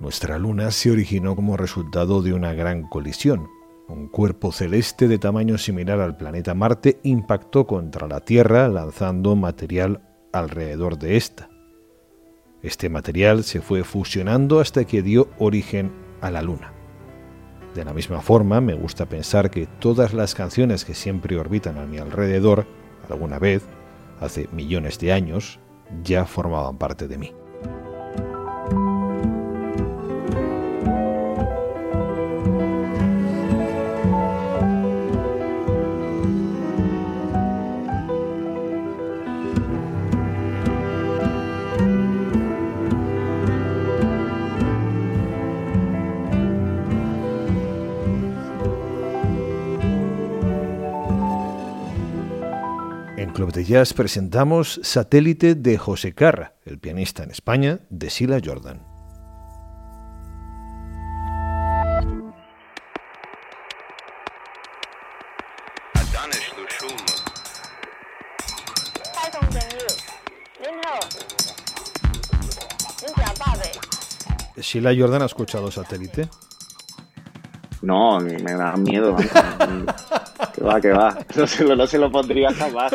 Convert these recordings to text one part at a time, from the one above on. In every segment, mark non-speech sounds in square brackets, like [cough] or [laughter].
Nuestra luna se originó como resultado de una gran colisión. Un cuerpo celeste de tamaño similar al planeta Marte impactó contra la Tierra lanzando material alrededor de esta. Este material se fue fusionando hasta que dio origen a la Luna. De la misma forma, me gusta pensar que todas las canciones que siempre orbitan a mi alrededor, alguna vez, hace millones de años, ya formaban parte de mí. Club de Jazz presentamos Satélite de José Carra, el pianista en España de Sila Jordan. ¿Sheila Jordan ha escuchado Satélite? No, me da miedo. [laughs] que va, que va. [laughs] No se lo, no se lo pondría jamás.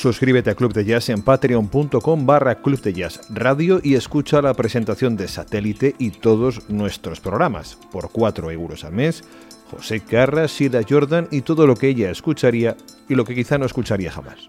Suscríbete a Club de Jazz en patreon.com barra Club de Jazz Radio y escucha la presentación de Satélite y todos nuestros programas por 4 euros al mes. José Carras, Sida Jordan y todo lo que ella escucharía y lo que quizá no escucharía jamás.